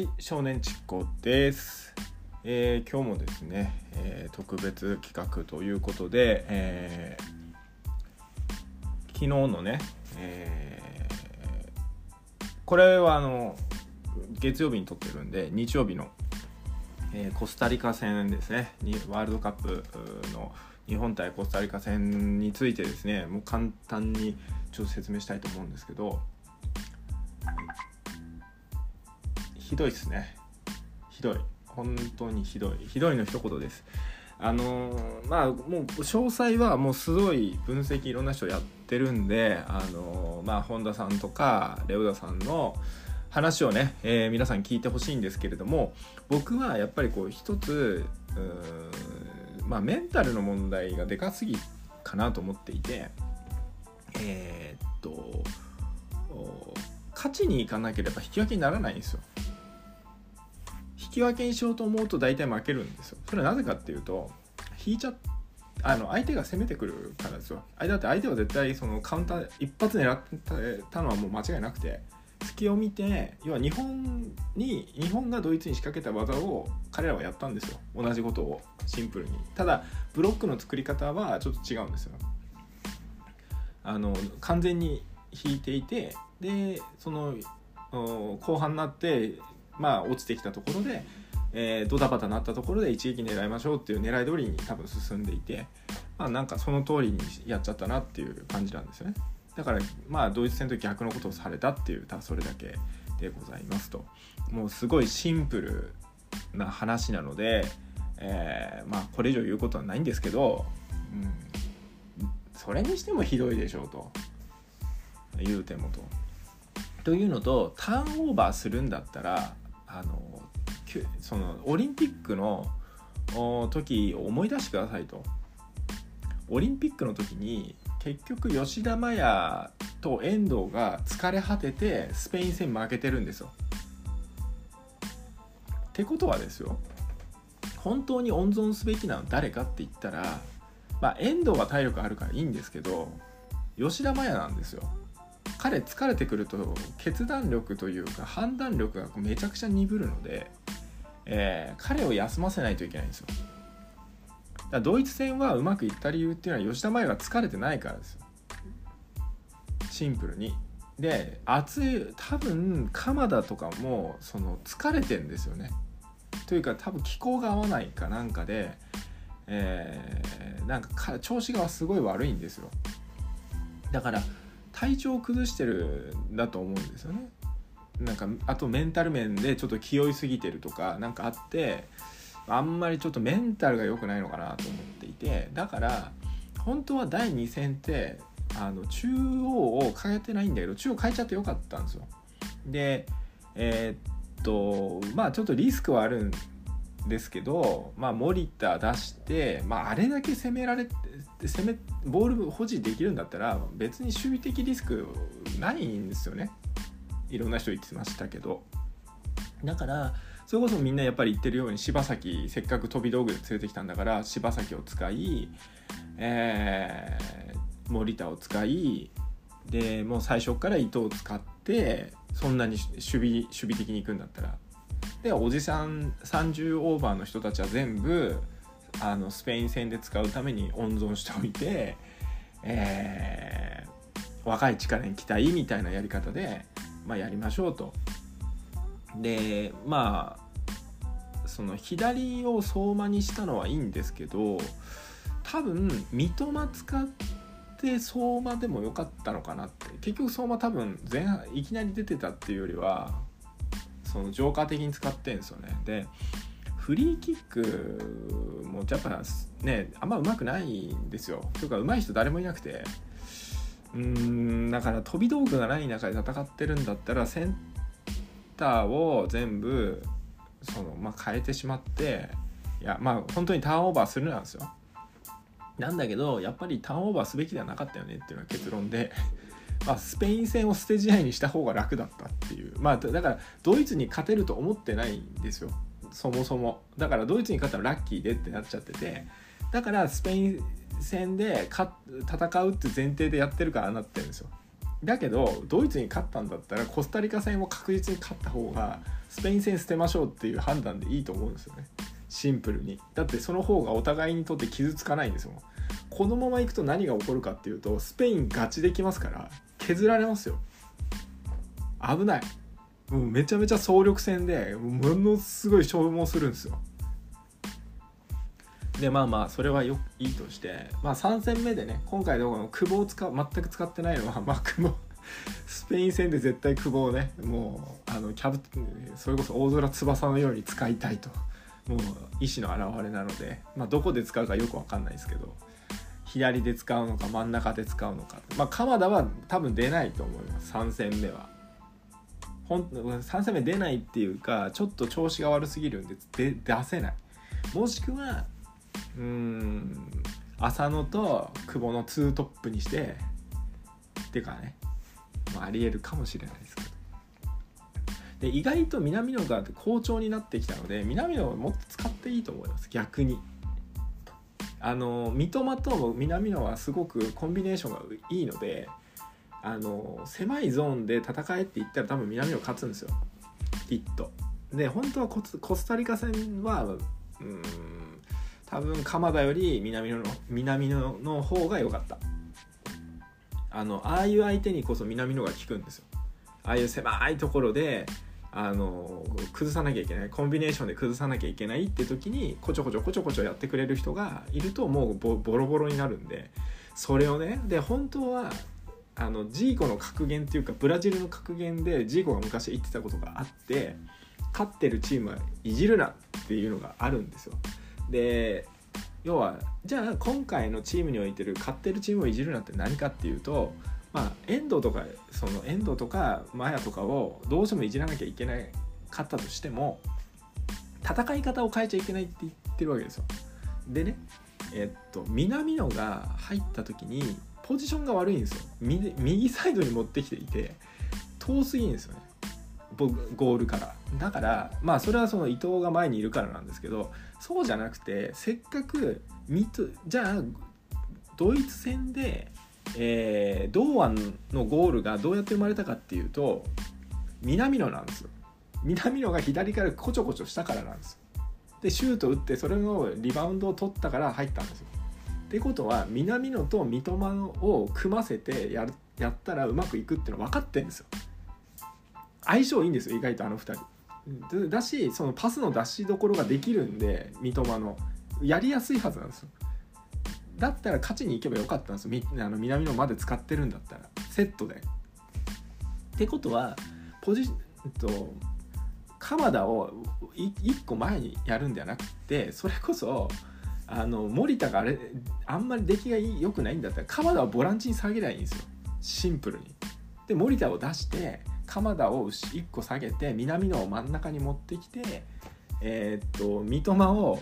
はい、少年ちっこです。えー今日もですね、えー特別企画ということで、えー昨日のね、えこれはあの月曜日に撮ってるんで日曜日の、えコスタリカ戦ですねにワールドカップの日本対コスタリカ戦についてですねもう簡単にちょっと説明したいと思うんですけどひどいですね。ひどい。本当にひどい。ひどいの一言です。あのーまあもう詳細はもうすごい分析いろんな人やってるんであのーまあ本田さんとかレオダさんの話をね、えー皆さん聞いてほしいんですけれども僕はやっぱりこう一つうまあメンタルの問題がでかすぎかなと思っていてえーっと勝ちに行かなければ引き分けにならないんですよ。き分けにしようと思うと大体負けるんですよ。それはなぜかっていうと引いちゃあの相手が攻めてくるからですよ。だって相手は絶対そのカウンター一発狙ったのはもう間違いなくて隙を見て要は日本に日本がドイツに仕掛けた技を彼らはやったんですよ。同じことを。シンプルに。ただブロックの作り方はちょっと違うんですよ。あの完全に引いていてでその後半になってまあ落ちてきたところで、えードタバタなったところで一撃狙いましょうっていう狙い通りに多分進んでいてまあなんかその通りにやっちゃったなっていう感じなんですよね。だからまあドイツ戦と逆のことをされたっていうただそれだけでございますと。もうすごいシンプルな話なので、えーまあこれ以上言うことはないんですけど、うん、それにしてもひどいでしょうと。言うてもと。というのとターンオーバーするんだったらあのそのオリンピックの時を思い出してくださいと。オリンピックの時に結局吉田麻也と遠藤が疲れ果ててスペイン戦負けてるんですよ。ってことはですよ本当に温存すべきなの誰かって言ったら、まあ、遠藤は体力あるからいいんですけど吉田麻也なんですよ。彼疲れてくると決断力というか判断力がめちゃくちゃ鈍るので、えー彼を休ませないといけないんですよ。だドイツ戦はうまくいった理由っていうのは吉田麻也が疲れてないからですよ。シンプルに。で暑い多分鎌田とかもその疲れてんですよね。というか多分気候が合わないかなんかで、えーなんか調子がすごい悪いんですよ。だから体調を崩してるんだと思うんですよね。なんかあとメンタル面でちょっと気負いすぎてるとかなんかあってあんまりちょっとメンタルが良くないのかなと思っていてだから本当は第2戦ってあの中央を変えてないんだけど中央変えちゃってよかったんですよ。でえーっとまあちょっとリスクはあるんですけど、まあ、森田出して、まあ、あれだけ攻められて攻めボール保持できるんだったら別に守備的リスクないんですよね。いろんな人言ってましたけど。だからそれこそみんなやっぱり言ってるように柴崎せっかく飛び道具で連れてきたんだから柴崎を使い、えー森田を使いでもう最初から伊藤を使ってそんなに守備守備的に行くんだったらでおじさん30オーバーの人たちは全部あのスペイン戦で使うために温存しておいて、えー若い力に期待みたいなやり方で、まあ、やりましょうと。でまあその左を相馬にしたのはいいんですけど多分三笘使って相馬でもよかったのかなって結局相馬多分前半いきなり出てたっていうよりはそのジョーカー的に使ってんですよね。でフリーキックもやっぱねあんま上手くないんですよ。というか上手い人誰もいなくて。うーんだから飛び道具がない中で戦ってるんだったらセンターを全部その、まあ、変えてしまっていやまあ本当にターンオーバーするなんですよ。なんだけどやっぱりターンオーバーすべきではなかったよねっていうのが結論で。まあ、スペイン戦を捨て試合にした方が楽だったっていう。まあだからドイツに勝てると思ってないんですよ。そもそも。だからドイツに勝ったらラッキーでってなっちゃってて。だからスペイン戦で戦うって前提でやってるからなってるんですよ。だけどドイツに勝ったんだったらコスタリカ戦を確実に勝った方がスペイン戦捨てましょうっていう判断でいいと思うんですよね。シンプルに。だってその方がお互いにとって傷つかないんですよ。このままいくと何が起こるかっていうとスペインガチできますから。削られますよ。危ない。もうめちゃめちゃ総力戦でものすごい消耗するんですよ。でまあまあそれはよいいとしてまあ3戦目でね今回の久保を使う全く使ってないのは まあ久保スペイン戦で絶対久保をねもうあのキャブそれこそ大空翼のように使いたいともう意思の表れなので、まあ、どこで使うかよく分かんないですけど。左で使うのか真ん中で使うのかまあ鎌田は多分出ないと思います。3戦目は。ほん3戦目出ないっていうかちょっと調子が悪すぎるんでで出せない。もしくはうん浅野と久保の2トップにしてっていうかね、まあ、ありえるかもしれないですけど。で意外と南野が好調になってきたので南野をもっと使っていいと思います。逆に。あの三笘と南野はすごくコンビネーションがいいのであの狭いゾーンで戦えって言ったら多分南野勝つんですよ。きっと。で本当はコスタリカ戦はうん多分鎌田より南野の南野の方が良かった。あのああいう相手にこそ南野が効くんですよ。ああいう狭いところであの崩さなきゃいけないコンビネーションで崩さなきゃいけないって時にこちょこちょこちょこちょやってくれる人がいるともうボロボロになるんでそれをねで本当はあのジーコの格言っていうかブラジルの格言でジーコが昔言ってたことがあって勝ってるチームはいじるなっていうのがあるんですよ。で要はじゃあ今回のチームにおいてる勝ってるチームをいじるなって何かっていうとまあ遠藤とかその遠藤とかマヤとかをどうしてもいじらなきゃいけないかったとしても戦い方を変えちゃいけないって言ってるわけですよ。でねえっと南野が入った時にポジションが悪いんですよ。右サイドに持ってきていて遠すぎんですよね。ゴールから。だからまあそれはその伊藤が前にいるからなんですけどそうじゃなくてせっかくじゃあドイツ戦で、えー、堂安のゴールがどうやって生まれたかっていうと南野なんですよ。南野が左からこちょこちょしたからなんですよ。でシュート打ってそれのリバウンドを取ったから入ったんですよ。ってことは南野と三笘を組ませてやるやったらうまくいくっていうの分かってんですよ。相性いいんですよ意外とあの2人。だしそのパスの出しどころができるんで三笘の。やりやすいはずなんですよ。だったら勝ちに行けばよかったんですよ。あの南野まで使ってるんだったら。セットで。ってことはポジと鎌田を1個前にやるんじゃなくてそれこそあの森田があれあんまり出来が良くないんだったら鎌田はボランチに下げりゃいいんですよ。シンプルに。で森田を出して鎌田を1個下げて南野を真ん中に持ってきて、えー、っと三笘を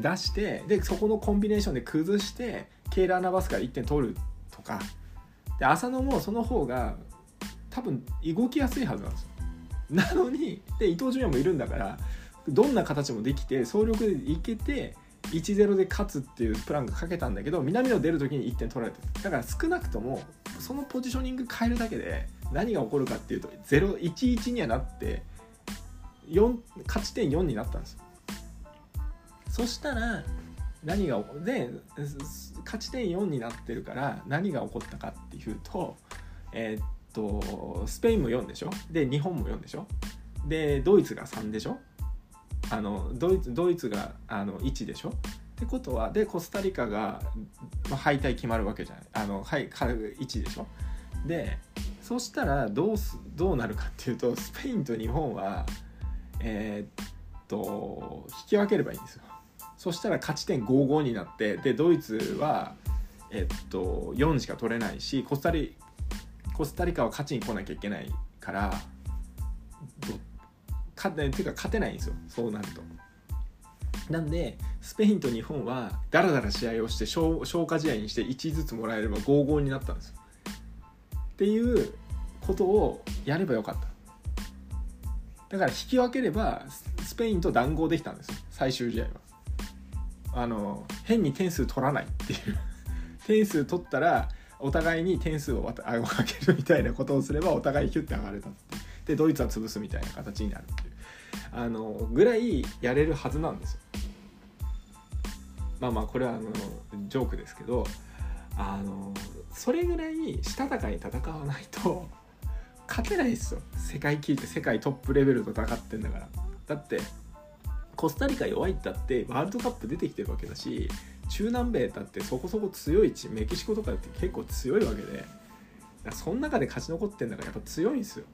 出してでそこのコンビネーションで崩してケーラーナバスから1点取るとか。で浅野もその方が多分動きやすいはずなんですよ。なのにで伊東純也もいるんだからどんな形もできて総力でいけて1-0で勝つっていうプランがかけたんだけど南野出る時に1点取られてだから少なくともそのポジショニング変えるだけで何が起こるかっていうと011にはなって4勝ち点4になったんですよ。そしたら何がで勝ち点4になってるから何が起こったかっていうとえー、っとスペインも4でしょ？で日本も4でしょ？でドイツが3でしょ？あのドイツドイツがあの1でしょ？ってことはでコスタリカが、まあ、敗退決まるわけじゃない。あのはい1でしょ？でそしたらどうすどうなるかっていうとスペインと日本はえー、っと引き分ければいいんですよ。そしたら勝ち点55になってでドイツはえっと4しか取れないしコスタリコスタリカは勝ちに来なきゃいけないから勝てっていうか勝てないんですよそうなると。なんでスペインと日本はダラダラ試合をして消化試合にして1ずつもらえれば5-5になったんですよ。っていうことをやればよかった。だから引き分ければスペインと談合できたんですよ最終試合は。あの変に点数取らないっていう。点数取ったらお互いに点数をあげけるみたいなことをすればお互いヒュッて上がれたってでドイツは潰すみたいな形になるっていう。あのぐらいやれるはずなんですよ。まあまあこれはあのジョークですけどあのそれぐらいしたたかに戦わないと勝てないですよ。世界級って世界トップレベルと戦ってんだから。だってコスタリカ弱いったってワールドカップ出てきてるわけだし中南米だってそこそこ強いしメキシコとかって結構強いわけでその中で勝ち残ってんだからやっぱ強いんですよ。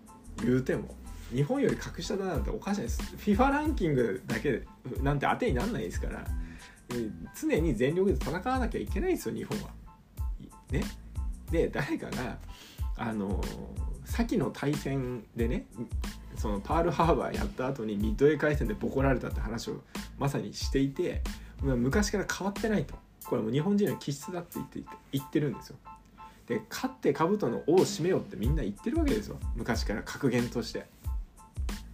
言うても。日本より格下だなんておかしいです。FIFA ランキングだけなんて当てになんないですから。常に全力で戦わなきゃいけないんですよ日本は。ね、で誰かがあの先の対戦でねそのパールハーバーやった後にミッドウェー回戦でボコられたって話をまさにしていて昔から変わってないとこれも日本人の気質だって言って言ってるんですよ。で勝って兜の尾を締めようってみんな言ってるわけですよ昔から格言として。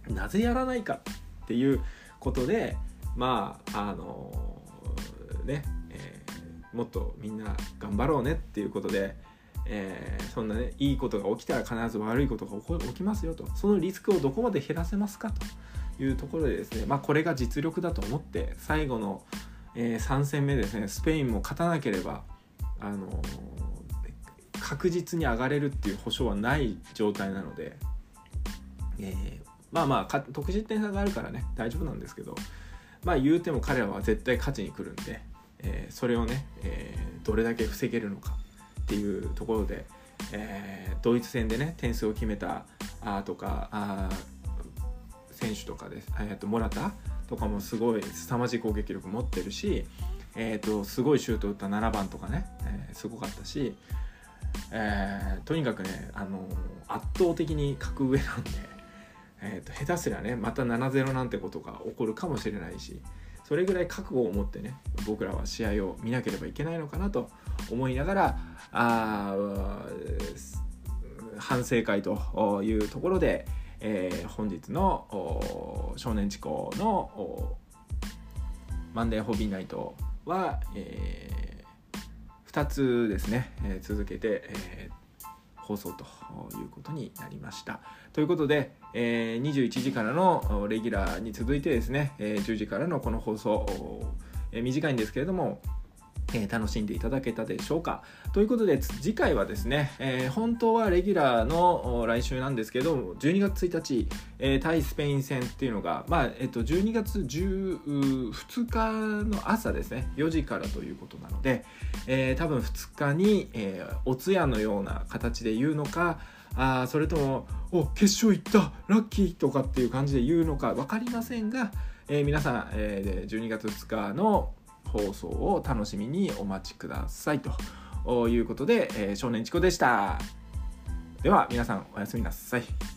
なぜやらないかっていうことでまああのね、えー、もっとみんな頑張ろうねっていうことでえー、そんなねいいことが起きたら必ず悪いことが起きますよと。そのリスクをどこまで減らせますかというところでですねまあこれが実力だと思って最後の、えー、3戦目ですねスペインも勝たなければあのー、確実に上がれるっていう保証はない状態なので、えー、まあまあ得失点差があるからね大丈夫なんですけどまあ言うても彼らは絶対勝ちに来るんで、え、それをね、え、どれだけ防げるのか。っていうところで、えー、ドイツ戦でね点数を決めたあとかあ選手とかです、えー、とモラタとかもすごい凄まじい攻撃力持ってるし、えー、とすごいシュート打った7番とかね、えー、すごかったし、えー、とにかくね、あの圧倒的に格上なんで、えー、と下手すりゃねまた7-0なんてことが起こるかもしれないしそれぐらい覚悟を持ってね僕らは試合を見なければいけないのかなと思いながらあ反省会というところで、えー、本日の少年地高のマンデーホビーナイトは、えー、2つですね、えー、続けて、えー、放送ということになりました。ということで、えー、21時からのレギュラーに続いてですね、え、10時からのこの放送、え、短いんですけれども、え、楽しんでいただけたでしょうかということで次回はですね、えー、本当はレギュラーの来週なんですけど12月1日、えー、対スペイン戦っていうのが、まあえっと、12月2日の朝ですね4時からということなので、えー、多分2日に、え、お通夜のような形で言うのかあそれとも「お決勝行ったラッキー!」とかっていう感じで言うのか分かりませんが、え、皆さん、えー、12月2日の放送を楽しみにお待ちくださいということで、えー、少年チコでした。では皆さんおやすみなさい。